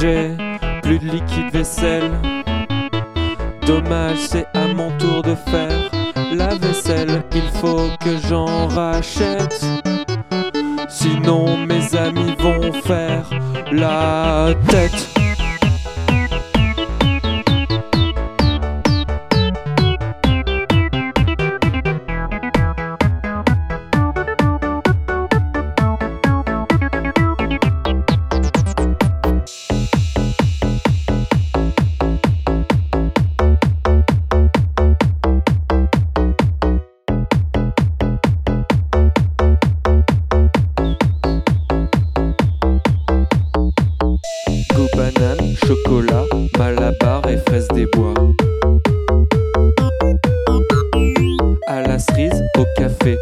plus de liquide vaisselle. Dommage, c'est à mon tour de faire la vaisselle. Il faut que j'en rachète. Sinon, mes amis vont faire la tête. Malabar et fraises des bois. À la cerise, au café,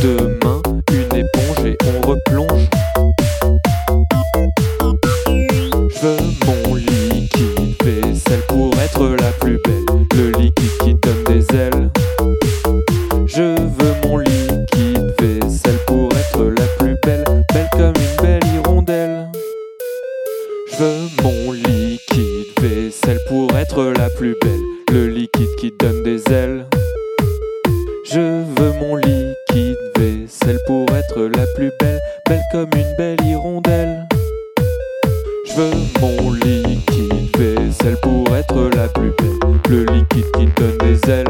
deux mains, une éponge et on replonge. Je veux mon liquide vaisselle pour être la plus belle. Le liquide qui donne des ailes. Je veux mon liquide vaisselle pour être la plus belle. Belle comme une belle hirondelle. Je veux mon liquide vaisselle pour être la plus belle. Le liquide qui donne des ailes. Je veux mon liquide vaisselle pour être la plus belle. Belle comme une belle hirondelle. Je veux mon liquide vaisselle pour être la plus belle. Le liquide qui donne des ailes.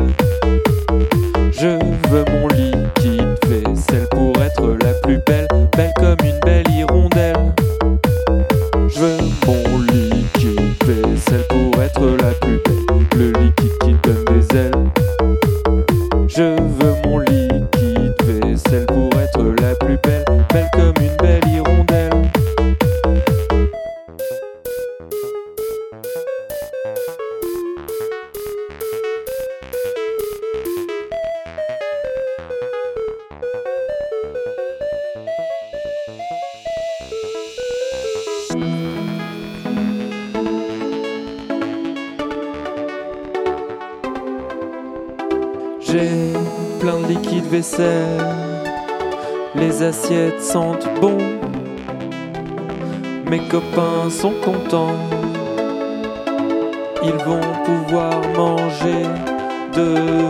Je veux mon liquide vaisselle pour être la plus belle. Belle comme une belle hirondelle. Je veux mon J'ai plein de liquide vaisselle. Les assiettes sentent bon. Mes copains sont contents. Ils vont pouvoir manger dedans.